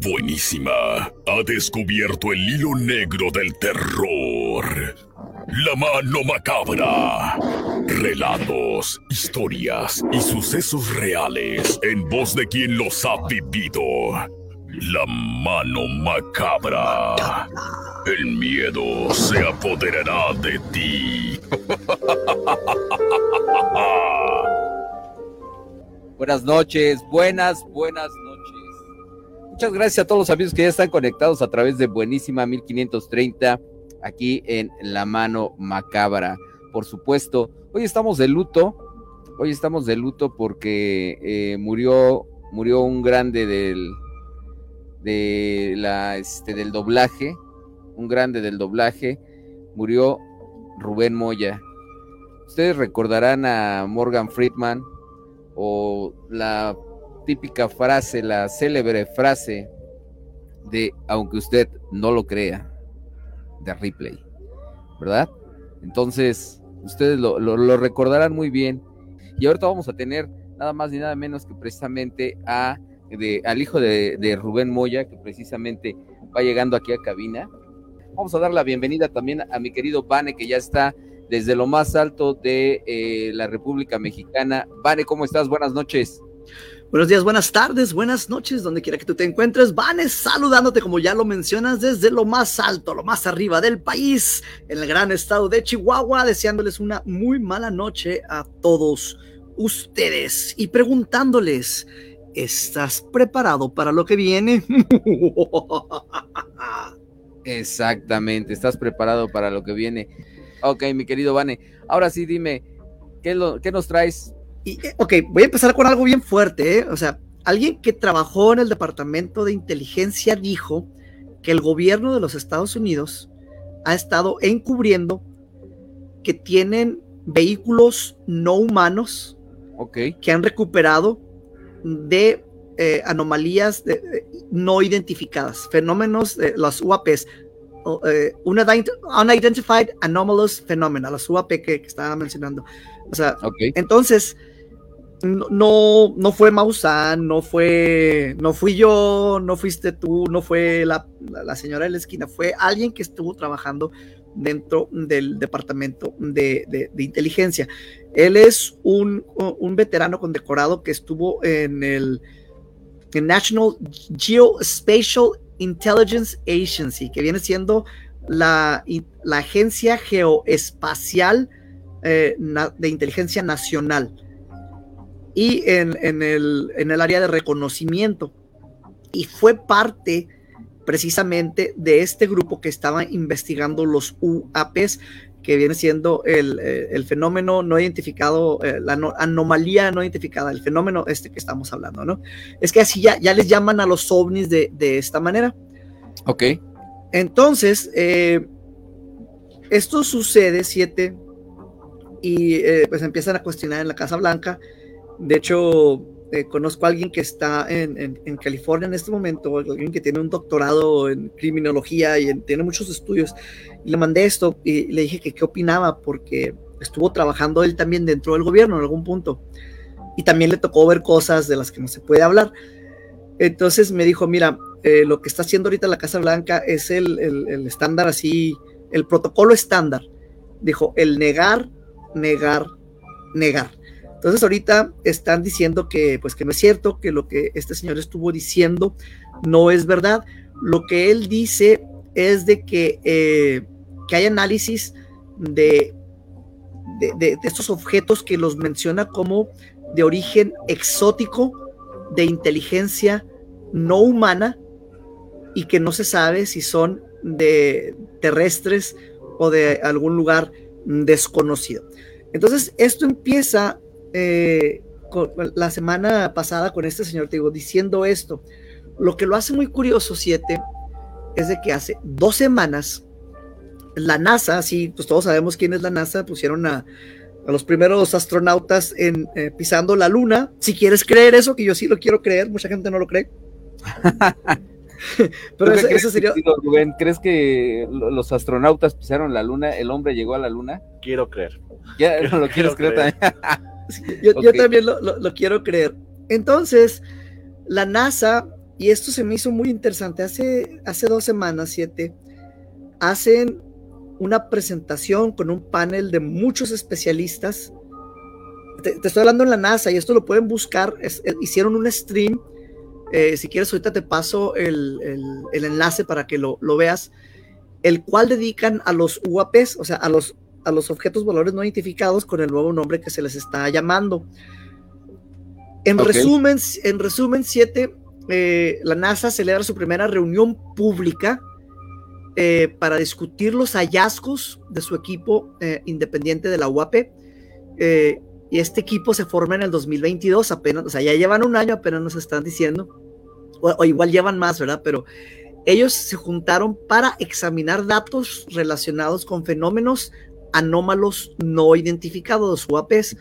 Buenísima. Ha descubierto el hilo negro del terror. La mano macabra. Relatos, historias y sucesos reales en voz de quien los ha vivido. La mano macabra. El miedo se apoderará de ti. Buenas noches, buenas, buenas. Muchas gracias a todos los amigos que ya están conectados a través de Buenísima 1530 aquí en La Mano Macabra. Por supuesto, hoy estamos de luto, hoy estamos de luto porque eh, murió, murió un grande del, este, del doblaje, un grande del doblaje, murió Rubén Moya. Ustedes recordarán a Morgan Friedman o la típica frase, la célebre frase de aunque usted no lo crea, de Ripley, ¿verdad? Entonces, ustedes lo, recordarán muy bien. Y ahorita vamos a tener nada más ni nada menos que precisamente a, de, al hijo de, Rubén Moya, que precisamente va llegando aquí a cabina. Vamos a dar la bienvenida también a mi querido Vane, que ya está desde lo más alto de eh, la República Mexicana. Vane, ¿cómo estás? Buenas noches. Buenos días, buenas tardes, buenas noches, donde quiera que tú te encuentres. Vanes saludándote, como ya lo mencionas, desde lo más alto, lo más arriba del país, en el gran estado de Chihuahua, deseándoles una muy mala noche a todos ustedes y preguntándoles, ¿estás preparado para lo que viene? Exactamente, estás preparado para lo que viene. Ok, mi querido Vane, ahora sí dime, ¿qué, lo, qué nos traes y, eh, ok, voy a empezar con algo bien fuerte, ¿eh? O sea, alguien que trabajó en el Departamento de Inteligencia dijo que el gobierno de los Estados Unidos ha estado encubriendo que tienen vehículos no humanos okay. que han recuperado de eh, anomalías no identificadas, fenómenos de las UAPs, Unidentified Anomalous Phenomena, las UAP que, que estaba mencionando. O sea, entonces, no, no fue Maussan, no fue, no fui yo, no fuiste tú, no fue la, señora de la esquina, fue alguien que estuvo trabajando dentro del departamento de, inteligencia. Él es un, veterano condecorado que estuvo en el National Geospatial Intelligence Agency, que viene siendo la, la agencia geoespacial eh, de inteligencia nacional y en, el, en el área de reconocimiento. Y fue parte precisamente de este grupo que estaba investigando los UAPs, que viene siendo el, eh, fenómeno no identificado, eh, la anomalía no identificada, el fenómeno este que estamos hablando, ¿no? Es que así ya, ya les llaman a los ovnis de, esta manera. Ok. Entonces, eh, esto sucede, siete, y pues empiezan a cuestionar en la Casa Blanca de hecho, eh, conozco a alguien que está en, California en este momento, alguien que tiene un doctorado en criminología y tiene muchos estudios. Le mandé esto y le dije que qué opinaba porque estuvo trabajando él también dentro del gobierno en algún punto. Y también le tocó ver cosas de las que no se puede hablar. Entonces me dijo, mira, eh, lo que está haciendo ahorita la Casa Blanca es el estándar así, el protocolo estándar. Dijo, el negar, negar, negar entonces ahorita están diciendo que pues que no es cierto, que lo que este señor estuvo diciendo no es verdad. Lo que él dice es de que, eh, que hay análisis de, de, estos objetos que los menciona como de origen exótico, de inteligencia no humana y que no se sabe si son de terrestres o de algún lugar desconocido. Entonces, esto empieza eh, la semana pasada con este señor, te digo, diciendo esto. Lo que lo hace muy curioso, siete, es de que hace dos semanas la NASA, sí, pues todos sabemos quién es la NASA, pusieron a, los primeros astronautas en, eh, pisando la luna. Si quieres creer eso, que yo sí lo quiero creer, mucha gente no lo cree. Pero eso, sería. ¿crees que los astronautas pisaron la luna? ¿El hombre llegó a la luna? Quiero creer. Ya no lo quieres creer, también. Yo, también lo, quiero creer. Entonces, la NASA y esto se me hizo muy interesante. Hace, hace dos semanas, siete, hacen una presentación con un panel de muchos especialistas. Te, estoy hablando en la NASA y esto lo pueden buscar. hicieron un stream. Eh, si quieres, ahorita te paso el, el, enlace para que lo, lo, veas. El cual dedican a los UAPs, o sea, a los, a los objetos valores no identificados con el nuevo nombre que se les está llamando. En resumen, en resumen, siete, eh, la NASA celebra su primera reunión pública eh, para discutir los hallazgos de su equipo eh, independiente de la UAP. y este equipo se forma en el 2022, apenas, o sea, ya llevan un año, apenas nos están diciendo, o, igual llevan más, ¿verdad? Pero ellos se juntaron para examinar datos relacionados con fenómenos anómalos no identificados, UAPs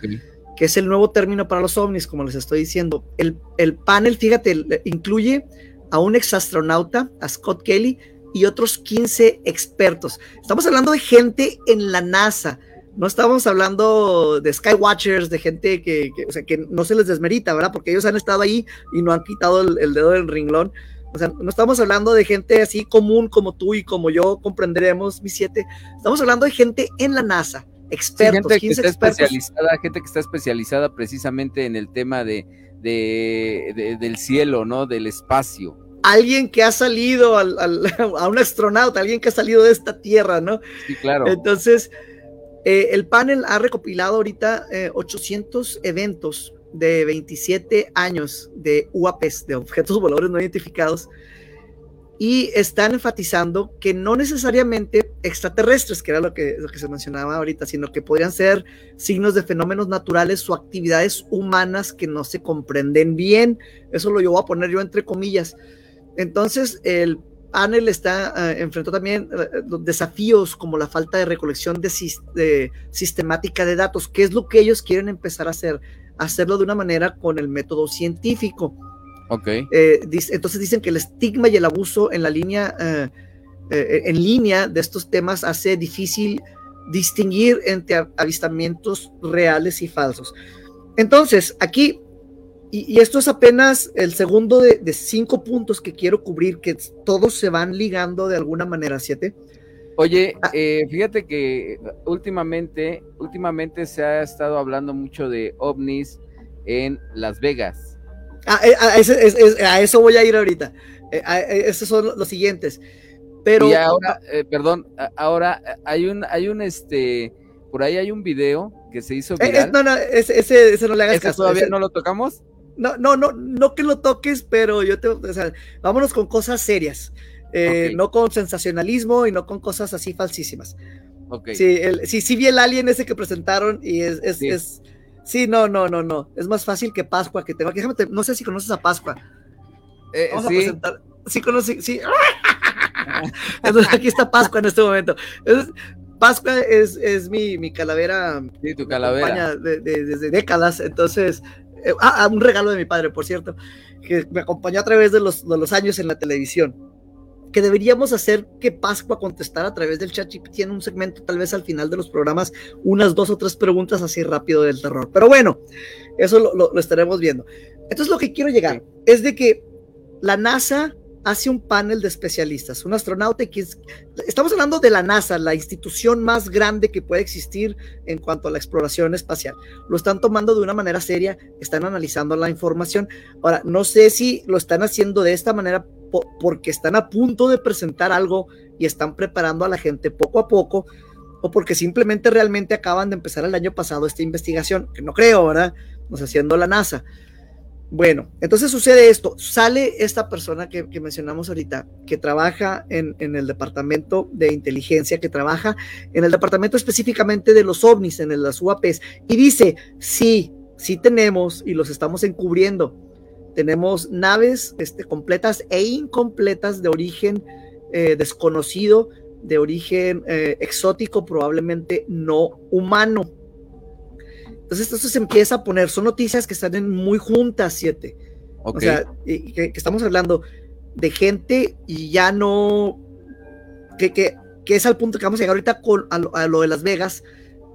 que es el nuevo término para los ovnis, como les estoy diciendo. El, el panel, fíjate, incluye a un exastronauta, a Scott Kelly, y otros 15 expertos. Estamos hablando de gente en la NASA. No estamos hablando de Skywatchers, de gente que, o sea, que no se les desmerita, ¿verdad? Porque ellos han estado ahí y no han quitado el, dedo del ringlón. O sea, no estamos hablando de gente así común como tú y como yo comprenderemos, mis siete. Estamos hablando de gente en la NASA, expertos, gente que está especializada, gente que está especializada precisamente en el tema de, del cielo, ¿no? Del espacio. Alguien que ha salido al, a un astronauta, alguien que ha salido de esta tierra, ¿no? Sí, claro. Entonces, eh, el panel ha recopilado ahorita 800 eh, eventos de 27 años de UAPs, de objetos voladores no identificados, y están enfatizando que no necesariamente extraterrestres, que era lo que, lo que se mencionaba ahorita, sino que podrían ser signos de fenómenos naturales o actividades humanas que no se comprenden bien. Eso lo yo voy a poner yo entre comillas. Entonces, el panel está eh, enfrentó también eh, desafíos como la falta de recolección de, de, sistemática de datos, que es lo que ellos quieren empezar a hacer, hacerlo de una manera con el método científico. Eh, entonces dicen que el estigma y el abuso en la línea, eh, eh, en línea de estos temas hace difícil distinguir entre avistamientos reales y falsos. Entonces, aquí, y, esto es apenas el segundo de, cinco puntos que quiero cubrir, que todos se van ligando de alguna manera, ¿siete? Oye, ah. fíjate que últimamente, últimamente se ha estado hablando mucho de ovnis en Las Vegas. Ah, eh, a, eso voy a ir ahorita. Eh, eh, esos son los siguientes. Pero. Y ahora, perdón, ahora hay un, hay un este, por ahí hay un video que se hizo viral. no, no, ese, ese, no le hagas caso. ¿Todavía no lo tocamos? No, no, no, no que lo toques, pero yo te, o sea, vámonos con cosas serias. No con sensacionalismo y no con cosas así falsísimas. Okay. Sí, el, sí, sí vi el alien ese que presentaron y es, es, es Sí, no, no, no, no. Es más fácil que Pascua que tengo. Déjame, no sé si conoces a Pascua. Eh, Vamos sí. a presentar. Sí, conoces, sí. Entonces aquí está Pascua en este momento. Pascua es, es mi, mi, calavera. Sí, tu calavera. desde décadas. Entonces, eh, ah, ah, un regalo de mi padre, por cierto, que me acompañó a través de los, de los años en la televisión que deberíamos hacer que Pascua contestara a través del chat tiene un segmento tal vez al final de los programas, unas dos o tres preguntas así rápido del terror. Pero bueno, eso lo, estaremos viendo. Entonces lo que quiero llegar es de que la NASA hace un panel de especialistas, un astronauta que estamos hablando de la NASA, la institución más grande que puede existir en cuanto a la exploración espacial. Lo están tomando de una manera seria, están analizando la información. Ahora, no sé si lo están haciendo de esta manera porque están a punto de presentar algo y están preparando a la gente poco a poco, o porque simplemente realmente acaban de empezar el año pasado esta investigación, que no creo, ¿verdad? Nos haciendo la NASA. Bueno, entonces sucede esto, sale esta persona que, mencionamos ahorita, que trabaja en, en, el departamento de inteligencia, que trabaja en el departamento específicamente de los ovnis, en las UAPs, y dice, sí, sí tenemos y los estamos encubriendo, tenemos naves este, completas e incompletas de origen eh, desconocido, de origen eh, exótico, probablemente no humano. Entonces esto se empieza a poner, son noticias que están en muy juntas, siete. O sea, que, estamos hablando de gente y ya no, que, que, que, es al punto que vamos a llegar ahorita con, a lo de Las Vegas,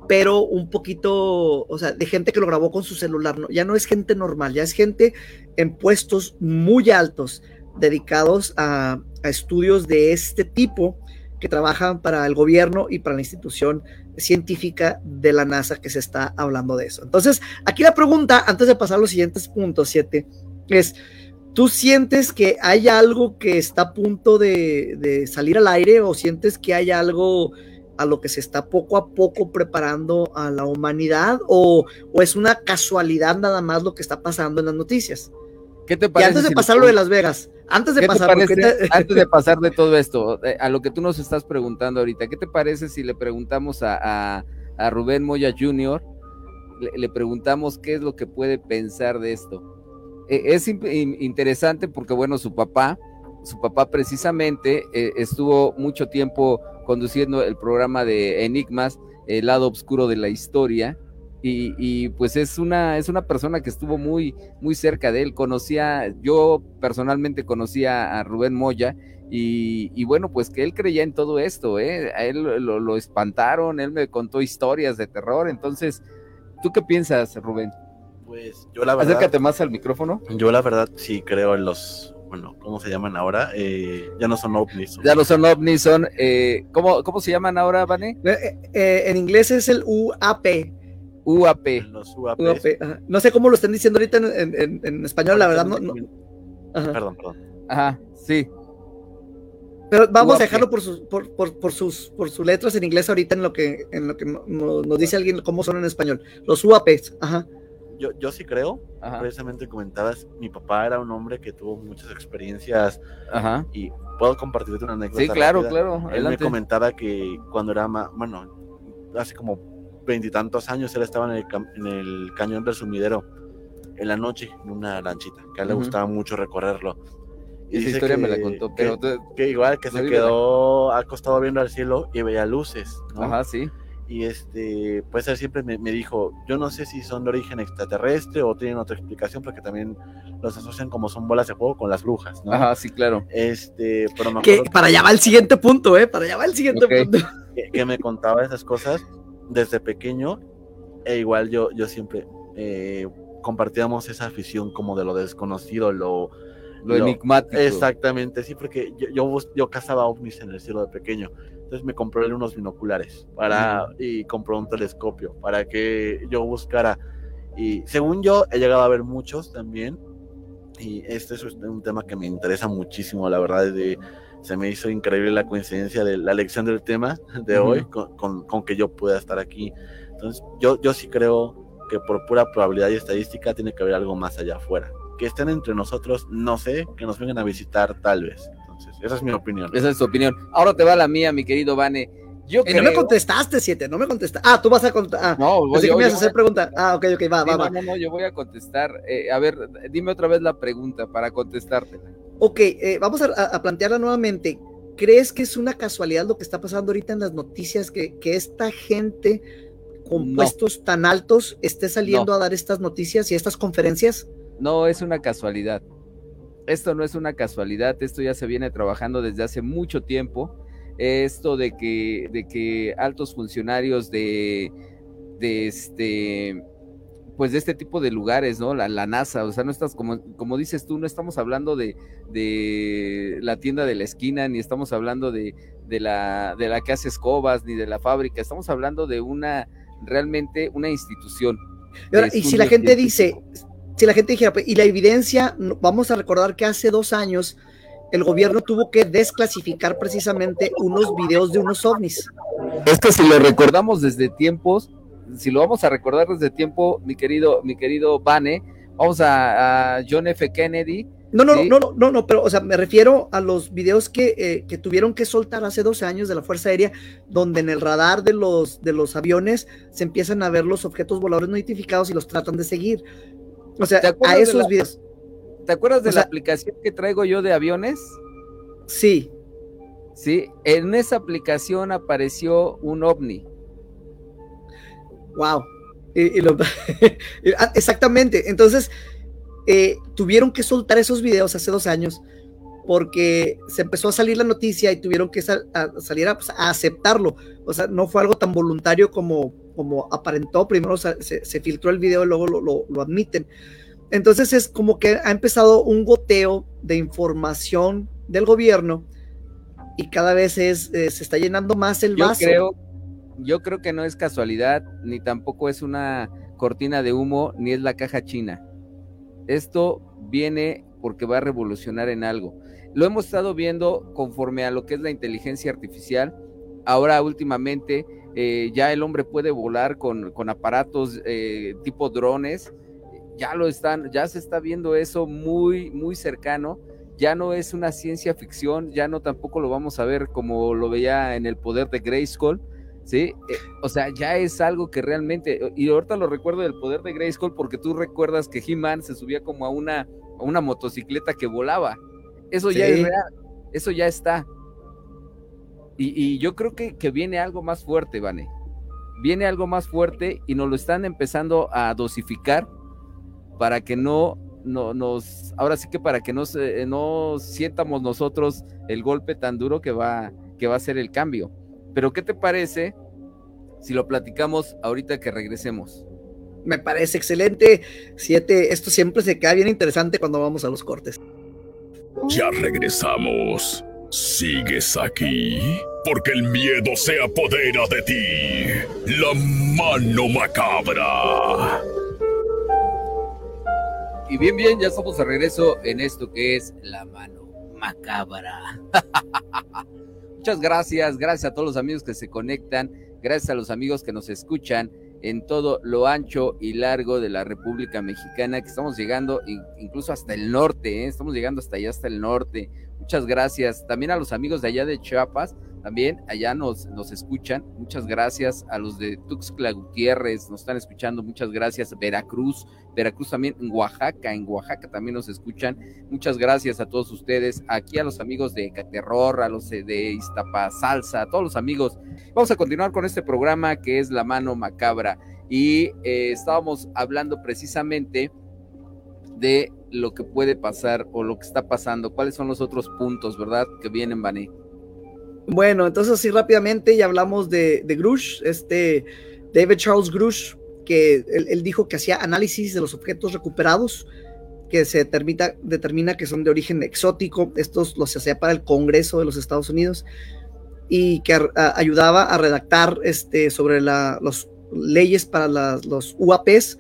pero un poquito, o sea, de gente que lo grabó con su celular, ya no es gente normal, ya es gente en puestos muy altos dedicados a, estudios de este tipo que trabajan para el gobierno y para la institución científica de la NASA que se está hablando de eso. Entonces, aquí la pregunta, antes de pasar a los siguientes puntos, siete, es, ¿tú sientes que hay algo que está a punto de, de, salir al aire o sientes que hay algo a lo que se está poco a poco preparando a la humanidad o, o es una casualidad nada más lo que está pasando en las noticias? ¿Qué te parece? Y antes de pasar lo de Las Vegas, antes de pasar, te... antes de pasar de todo esto, eh, a lo que tú nos estás preguntando ahorita, ¿qué te parece si le preguntamos a, a, Rubén Moya Jr., le, preguntamos qué es lo que puede pensar de esto? E, es interesante porque, bueno, su papá, su papá precisamente eh, estuvo mucho tiempo conduciendo el programa de Enigmas, el lado oscuro de la historia, y, pues es una, es una persona que estuvo muy, muy cerca de él. Conocía, yo personalmente conocía a Rubén Moya y, bueno, pues que él creía en todo esto, ¿eh? A él lo, espantaron, él me contó historias de terror. Entonces, ¿tú qué piensas, Rubén? Pues yo la verdad. Acércate más al micrófono. Yo la verdad sí creo en los. Bueno, ¿cómo se llaman ahora? Eh, ya no son ovnis. Ya no son ovnis, son. Eh, ¿cómo, ¿Cómo se llaman ahora, Vane? Eh, en inglés es el UAP, UAP. No sé cómo lo están diciendo ahorita en, español, la verdad. No, Perdón, perdón. Ajá, sí. Pero vamos a dejarlo por sus, por, por, sus, por sus letras en inglés ahorita en lo que, en lo que nos dice alguien cómo son en español. Los UAPs, ajá. Yo, yo sí creo, precisamente comentabas, mi papá era un hombre que tuvo muchas experiencias ajá. y puedo compartirte una anécdota. Sí, claro, claro. Él me comentaba que cuando era más, bueno, hace como veintitantos años, él estaba en el, cañón del sumidero en la noche, en una lanchita, que a él le gustaba mucho recorrerlo. Y Esa historia me la contó, pero... Que, igual, que se quedó acostado viendo al cielo y veía luces, Ajá, sí. Y este, pues él siempre me, dijo, yo no sé si son de origen extraterrestre o tienen otra explicación, porque también los asocian como son bolas de fuego con las brujas, ¿no? Ajá, sí, claro. Este, pero me que para allá va el siguiente punto, ¿eh? Para allá va el siguiente punto. que, me contaba esas cosas desde pequeño, e igual yo, yo siempre eh, compartíamos esa afición como de lo desconocido, lo, lo, enigmático. Exactamente, sí, porque yo, yo, yo, cazaba ovnis en el cielo de pequeño. Entonces me compré unos binoculares para, y compró un telescopio para que yo buscara. Y según yo, he llegado a ver muchos también. Y este es un tema que me interesa muchísimo, la verdad, de se me hizo increíble la coincidencia de la elección del tema de hoy con, con, que yo pueda estar aquí. Entonces, yo, yo sí creo que por pura probabilidad y estadística tiene que haber algo más allá afuera. Que estén entre nosotros, no sé, que nos vengan a visitar tal vez. Entonces, esa es mi opinión. Esa es tu opinión. Ahora te va la mía, mi querido Vane. Yo eh, No me contestaste, siete, no me contestaste. Ah, tú vas a contestar. Ah, no, voy, que me vas a hacer pregunta. Ah, ok, ok, va, va, va. No, no, yo voy a contestar. Eh, a ver, dime otra vez la pregunta para contestártela. Ok, eh, vamos a, plantearla nuevamente. ¿Crees que es una casualidad lo que está pasando ahorita en las noticias, que, esta gente con puestos tan altos esté saliendo a dar estas noticias y estas conferencias? No, es una casualidad. Esto no es una casualidad, esto ya se viene trabajando desde hace mucho tiempo. Esto de que, de que altos funcionarios de, de este pues de este tipo de lugares, ¿no? La, NASA, o sea, no estás, como, como dices tú, no estamos hablando de, de la tienda de la esquina, ni estamos hablando de, de, la, de la que hace escobas, ni de la fábrica, estamos hablando de una, realmente una institución. Y, si la gente dice, si la gente dijera, pues, y la evidencia, vamos a recordar que hace dos años el gobierno tuvo que desclasificar precisamente unos videos de unos ovnis. Es que si lo recordamos desde tiempos, si lo vamos a recordar desde tiempo, mi querido, mi querido Bane, vamos a, John F. Kennedy. No, no, no, no, no, no, pero, o sea, me refiero a los videos que, eh, que, tuvieron que soltar hace 12 años de la Fuerza Aérea, donde en el radar de los, de los aviones se empiezan a ver los objetos voladores no identificados y los tratan de seguir. O sea, a esos videos. ¿Te acuerdas de la aplicación que traigo yo de aviones? Sí. Sí, en esa aplicación apareció un ovni. Wow. Ah, exactamente. Entonces, eh, tuvieron que soltar esos videos hace dos años porque se empezó a salir la noticia y tuvieron que salir pues, a, aceptarlo. O sea, no fue algo tan voluntario como, como aparentó. Primero se, filtró el video y luego lo, admiten. Entonces es como que ha empezado un goteo de información del gobierno y cada vez es, eh, se está llenando más el Yo vaso. creo, yo creo que no es casualidad, ni tampoco es una cortina de humo, ni es la caja china. Esto viene porque va a revolucionar en algo. Lo hemos estado viendo conforme a lo que es la inteligencia artificial. Ahora últimamente eh, ya el hombre puede volar con, con aparatos eh, tipo drones. Ya lo están, ya se está viendo eso muy, muy cercano. Ya no es una ciencia ficción, ya no tampoco lo vamos a ver como lo veía en el poder de Grayskull, ¿sí? Eh, o sea, ya es algo que realmente, y ahorita lo recuerdo del poder de Grayskull porque tú recuerdas que He-Man se subía como a una, a una motocicleta que volaba. Eso ya es real, eso ya está. Y, y yo creo que, que viene algo más fuerte, Vane. Viene algo más fuerte y nos lo están empezando a dosificar para que no, no nos, ahora sí que para que no, se- no sientamos nosotros el golpe tan duro que va, que va a ser el cambio. Pero ¿qué te parece si lo platicamos ahorita que regresemos? Me parece excelente. Siete, esto siempre se queda bien interesante cuando vamos a los cortes. Ya regresamos. ¿Sigues aquí? Porque el miedo se apodera de ti. La mano macabra. Y bien, bien, ya estamos de regreso en esto que es la mano macabra. Muchas gracias, gracias a todos los amigos que se conectan, gracias a los amigos que nos escuchan en todo lo ancho y largo de la República Mexicana, que estamos llegando in- incluso hasta el norte, ¿eh? estamos llegando hasta allá, hasta el norte. Muchas gracias. También a los amigos de allá de Chiapas, también allá nos, nos escuchan. Muchas gracias a los de Tuxtla Gutiérrez, nos están escuchando. Muchas gracias. Veracruz, Veracruz también, en Oaxaca, en Oaxaca también nos escuchan. Muchas gracias a todos ustedes. Aquí a los amigos de Caterror, a los de- Iztapa Salsa, a todos los amigos. Vamos a continuar con este programa que es La Mano Macabra. Y eh, estábamos hablando precisamente de lo que puede pasar o lo que está pasando. ¿Cuáles son los otros puntos, verdad, que vienen, Vané? Bueno, entonces así rápidamente ya hablamos de, de Grush, este David Charles Grush, que él, dijo que hacía análisis de los objetos recuperados, que se determina, determina que son de origen exótico, estos los hacía para el Congreso de los Estados Unidos, y que ayudaba a redactar este, sobre las leyes para los UAPs,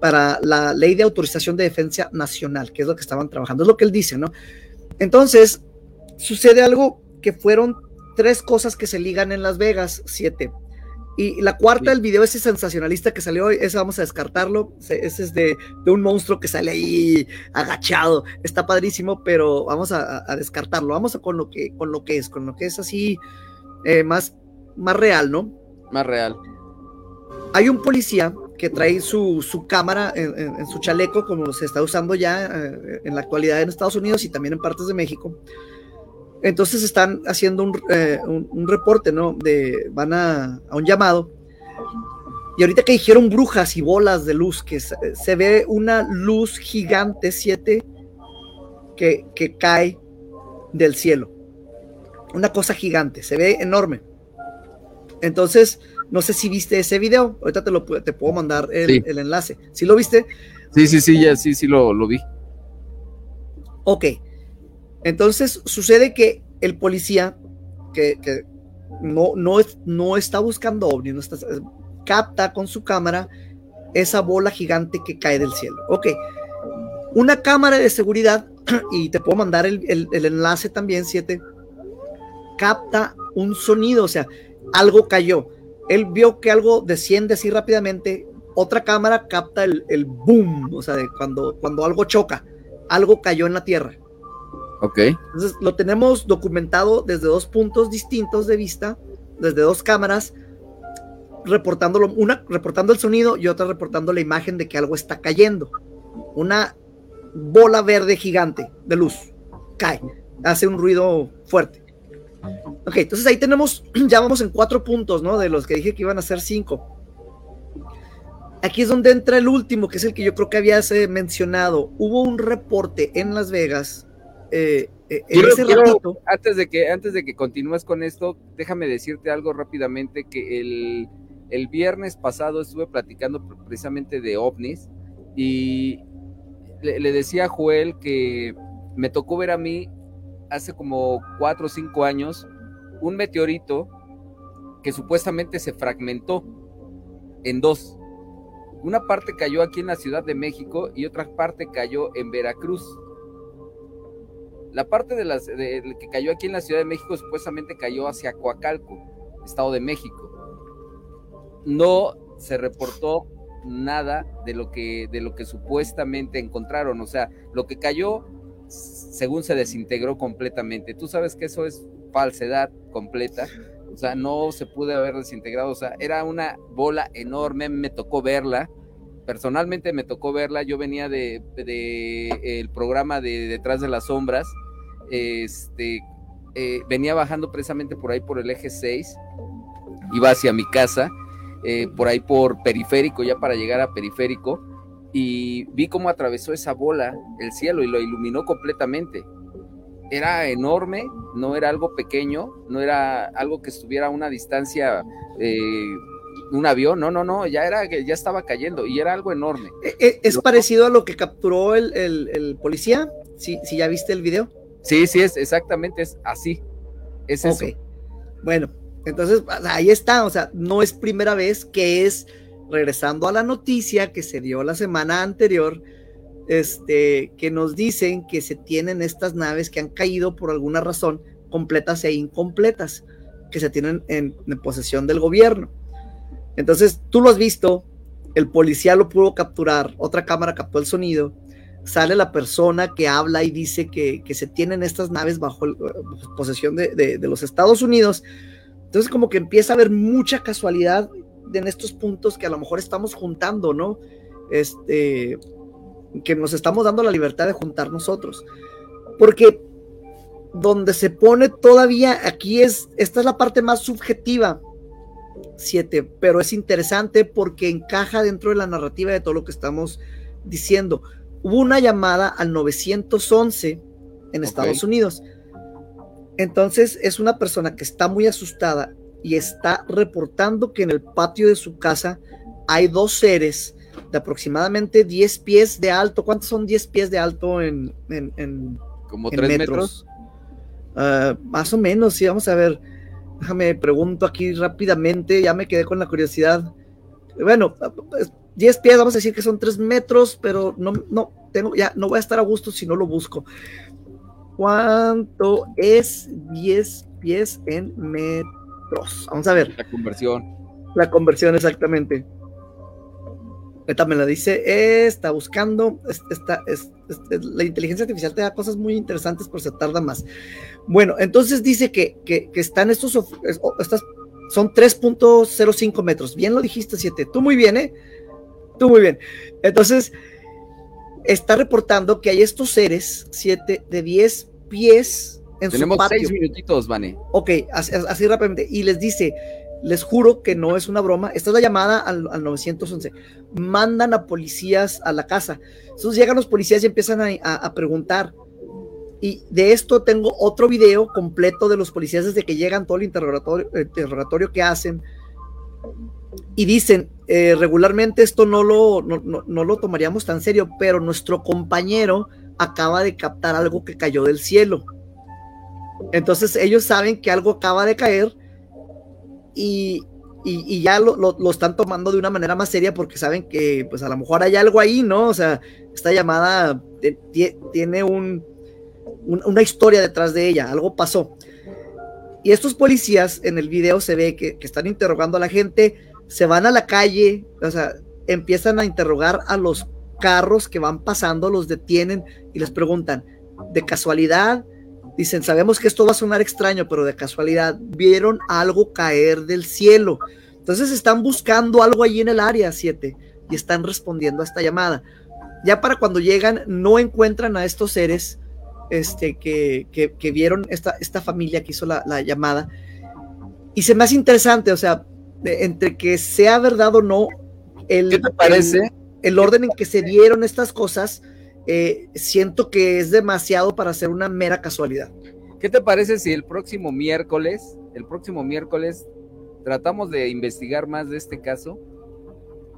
para la ley de autorización de defensa nacional, que es lo que estaban trabajando, es lo que él dice, ¿no? Entonces, sucede algo que fueron tres cosas que se ligan en Las Vegas, siete. Y la cuarta, Sí. el video ese sensacionalista que salió hoy, ese vamos a descartarlo. Se- Ese es de, de un monstruo que sale ahí agachado. Está padrísimo, pero vamos a, a- a descartarlo. Vamos a con lo que, con lo que es, con lo que es así eh, más, más real, ¿no? Más real. Hay un policía que trae su, su cámara en, en- en su chaleco, como se está usando ya eh, en la actualidad en Estados Unidos y también en partes de México. Entonces están haciendo un, eh, un- un reporte, ¿no? De, van a, a un llamado. Y ahorita que dijeron brujas y bolas de luz, que se, se ve una luz gigante, siete, que, que cae del cielo. Una cosa gigante, se ve enorme. Entonces, no sé si viste ese video. Ahorita te lo te puedo mandar el, Sí. el enlace. ¿Sí lo viste? Sí, sí, sí, ya sí, sí lo, lo vi. Ok. Entonces sucede que el policía que, no, no, es- no está buscando ovni, no está, capta con su cámara esa bola gigante que cae del cielo. Ok. Una cámara de seguridad, y te puedo mandar el, enlace también, 7, capta un sonido, o sea, algo cayó. Él vio que algo desciende así rápidamente. Otra cámara capta el, el boom, o sea, de cuando, cuando algo choca, algo cayó en la tierra. Ok. Entonces lo tenemos documentado desde dos puntos distintos de vista, desde dos cámaras, reportándolo, una reportando el sonido y otra reportando la imagen de que algo está cayendo. Una bola verde gigante de luz cae, hace un ruido fuerte. Ok, entonces ahí tenemos, ya vamos en cuatro puntos, ¿no? De los que dije que iban a ser cinco. Aquí es donde entra el último, que es el que yo creo que habías mencionado. Hubo un reporte en Las Vegas eh, eh, en Quiero- ese quiero- ratito, antes de que antes de que continúes con esto, déjame decirte algo rápidamente que el, el viernes pasado estuve platicando pre- precisamente de ovnis y le, le decía a Joel que me tocó ver a mí hace como cuatro o cinco años un meteorito que supuestamente se fragmentó en dos. Una parte cayó aquí en la Ciudad de México y otra parte cayó en Veracruz. La parte de las que cayó aquí en la Ciudad de México supuestamente cayó hacia Coacalco, Estado de México. No se reportó nada de lo que de lo que supuestamente encontraron, o sea, lo que cayó según se desintegró completamente. Tú sabes que eso es falsedad completa. O sea, no se pudo haber desintegrado. O sea, era una bola enorme. Me tocó verla. Personalmente me tocó verla. Yo venía de, de el programa de Detrás de las Sombras. Este eh, venía bajando precisamente por ahí por el eje 6. Iba hacia mi casa. eh, por ahí por periférico, ya para llegar a periférico y vi cómo atravesó esa bola el cielo y lo iluminó completamente. Era enorme, no era algo pequeño, no era algo que estuviera a una distancia, eh, un avión, no, no, no, ya era, ya estaba cayendo y era algo enorme. Eh, eh, ¿Es parecido a lo que capturó el, el- el policía? Si si ya viste el video. Sí, sí, es exactamente, es así. Es eso. Bueno, entonces sea, ahí está, o sea, no es primera vez que es, regresando a la noticia que se dio la semana anterior, este, que nos dicen que se tienen estas naves que han caído por alguna razón, completas e incompletas, que se tienen en, en posesión del gobierno. Entonces, tú lo has visto, el policía lo pudo capturar, otra cámara captó el sonido, sale la persona que habla y dice que, se tienen estas naves bajo bajo posesión de los Estados Unidos. Entonces como que empieza a haber mucha casualidad en estos puntos que a lo mejor estamos juntando, ¿no? Este, que nos estamos dando la libertad de juntar nosotros. Porque donde se pone todavía, aquí es, esta es la parte más subjetiva, siete, pero es interesante porque encaja dentro de la narrativa de todo lo que estamos diciendo. Hubo una llamada al 911 en Estados Unidos. Entonces es una persona que está muy asustada y está reportando que en el patio de su casa hay dos seres de aproximadamente 10 pies de alto. ¿Cuántos son 10 pies de alto en, en- en- Como en metros. Ah, más o menos, sí, vamos a ver. Déjame pregunto aquí rápidamente, ya me quedé con la curiosidad. Bueno, pues, 10 pies, vamos a decir que son 3 metros, pero no, no, tengo, ya no voy a estar a gusto si no lo busco. ¿Cuánto es 10 pies en metros? Vamos a ver. La conversión. La conversión exactamente. Me la dice, eh, está buscando, es- está, es- es- la inteligencia artificial te da cosas muy interesantes, pero se tarda más. Bueno, entonces dice que, que, que están estos, estas, son 3.05 metros. Bien lo dijiste, 7. Tú muy bien, ¿eh? Tú muy bien. Entonces, está reportando que hay estos seres, 7 de 10 pies en Tenemos su patio. seis minutitos, Vane. Ok, así, así rápidamente. Y les dice, les juro que no es una broma. Esta es la llamada al, al 911. Mandan a policías a la casa. Entonces llegan los policías y empiezan a, preguntar. Y de esto tengo otro video completo de los policías desde que llegan, todo el interrogatorio, el interrogatorio que hacen. Y dicen, eh, regularmente esto no lo, no, no- no lo tomaríamos tan serio, pero nuestro compañero acaba de captar algo que cayó del cielo. Entonces ellos saben que algo acaba de caer y, y- ya lo, están tomando de una manera más seria porque saben que pues a lo mejor hay algo ahí, ¿no? O sea, esta llamada tiene un, un- una historia detrás de ella, algo pasó. Y estos policías en el video se ve que, que están interrogando a la gente, se van a la calle, o sea, empiezan a interrogar a los carros que van pasando, los detienen y les preguntan, de casualidad, Dicen, sabemos que esto va a sonar extraño, pero de casualidad vieron algo caer del cielo. Entonces están buscando algo allí en el área 7 y están respondiendo a esta llamada. Ya para cuando llegan, no encuentran a estos seres este, que, que, que vieron esta, esta familia que hizo la, la, llamada. Y se me hace interesante, o sea, entre que sea verdad o no, el, ¿qué te parece? El, el orden en que se dieron estas cosas eh, siento que es demasiado para ser una mera casualidad. ¿Qué te parece si el próximo miércoles, el próximo miércoles, tratamos de investigar más de este caso?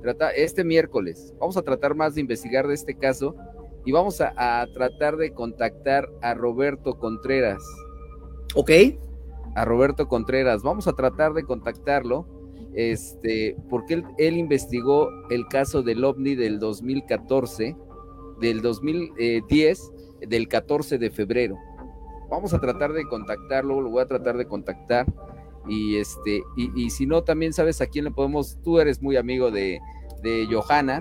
Trata, este miércoles, vamos a tratar más de investigar de este caso y vamos a, a tratar de contactar a Roberto Contreras. Ok. A Roberto Contreras. Vamos a tratar de contactarlo este, porque él, él, investigó el caso del OVNI del 2014, del 2010, del 14 de febrero. Vamos a tratar de contactarlo, lo voy a tratar de contactar. Y este, y, y si no, también sabes a quién le podemos, tú eres muy amigo de, de Johanna.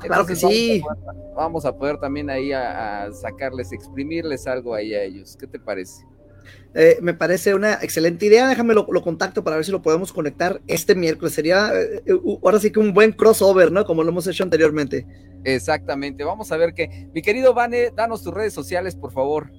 Claro que sí. Vamos a, poder, vamos a poder también ahí a, a, sacarles, exprimirles algo ahí a ellos. ¿Qué te parece? Eh, me parece una excelente idea. Déjame lo, lo, contacto para ver si lo podemos conectar este miércoles. Sería eh, ahora sí que un buen crossover, ¿no? Como lo hemos hecho anteriormente. Exactamente. Vamos a ver que, mi querido Vane, danos tus redes sociales, por favor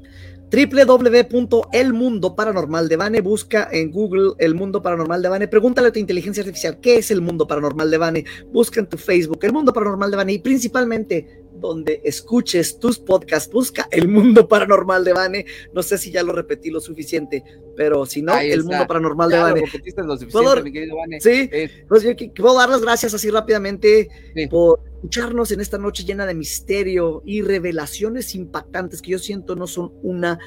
www.elmundo paranormal de Bane, busca en Google el mundo paranormal de Bane, pregúntale a tu inteligencia artificial qué es el mundo paranormal de Bane, busca en tu Facebook el mundo paranormal de Bane y principalmente donde escuches tus podcasts, busca el mundo paranormal de Bane, no sé si ya lo repetí lo suficiente, pero si no, el mundo paranormal ya de. Lo lo mi querido Bane. Sí, eh. pues yo quiero dar las gracias así rápidamente sí. por escucharnos en esta noche llena de misterio y revelaciones impactantes que yo siento no son una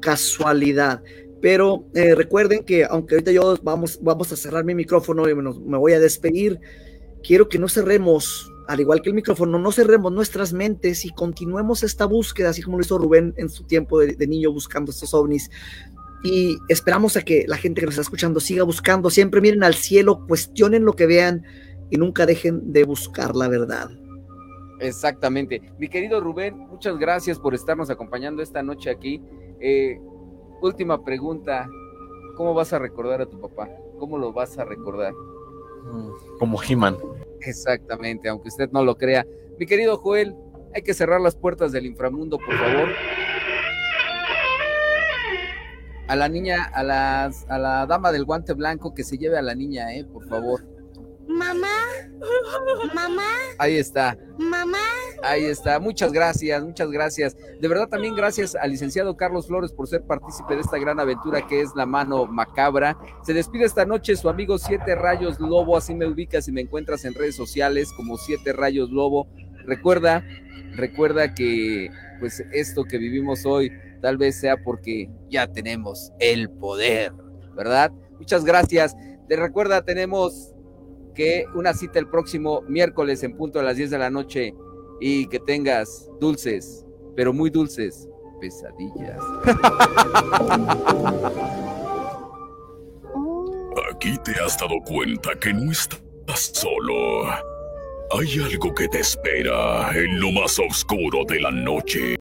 casualidad. Pero eh, recuerden que aunque ahorita yo vamos, vamos a cerrar mi micrófono y me, me voy a despedir, quiero que no cerremos, al igual que el micrófono, no cerremos nuestras mentes y continuemos esta búsqueda, así como lo hizo Rubén en su tiempo de, de niño buscando estos ovnis. Y esperamos a que la gente que nos está escuchando siga buscando, siempre miren al cielo, cuestionen lo que vean y nunca dejen de buscar la verdad. Exactamente. Mi querido Rubén, muchas gracias por estarnos acompañando esta noche aquí. Eh, última pregunta, ¿cómo vas a recordar a tu papá? ¿Cómo lo vas a recordar? Como He-Man. Exactamente, aunque usted no lo crea. Mi querido Joel, hay que cerrar las puertas del inframundo, por favor. A la niña, a, las, a la dama del guante blanco que se lleve a la niña, eh, por favor. Mamá, mamá. Ahí está. Mamá. Ahí está. Muchas gracias, muchas gracias. De verdad también gracias al licenciado Carlos Flores por ser partícipe de esta gran aventura que es la mano macabra. Se despide esta noche su amigo Siete Rayos Lobo. Así me ubicas y me encuentras en redes sociales como Siete Rayos Lobo. Recuerda, recuerda que pues esto que vivimos hoy tal vez sea porque ya tenemos el poder, ¿verdad? Muchas gracias. Te recuerda, tenemos que una cita el próximo miércoles en punto a las 10 de la noche y que tengas dulces, pero muy dulces, pesadillas. Aquí te has dado cuenta que no estás solo. Hay algo que te espera en lo más oscuro de la noche.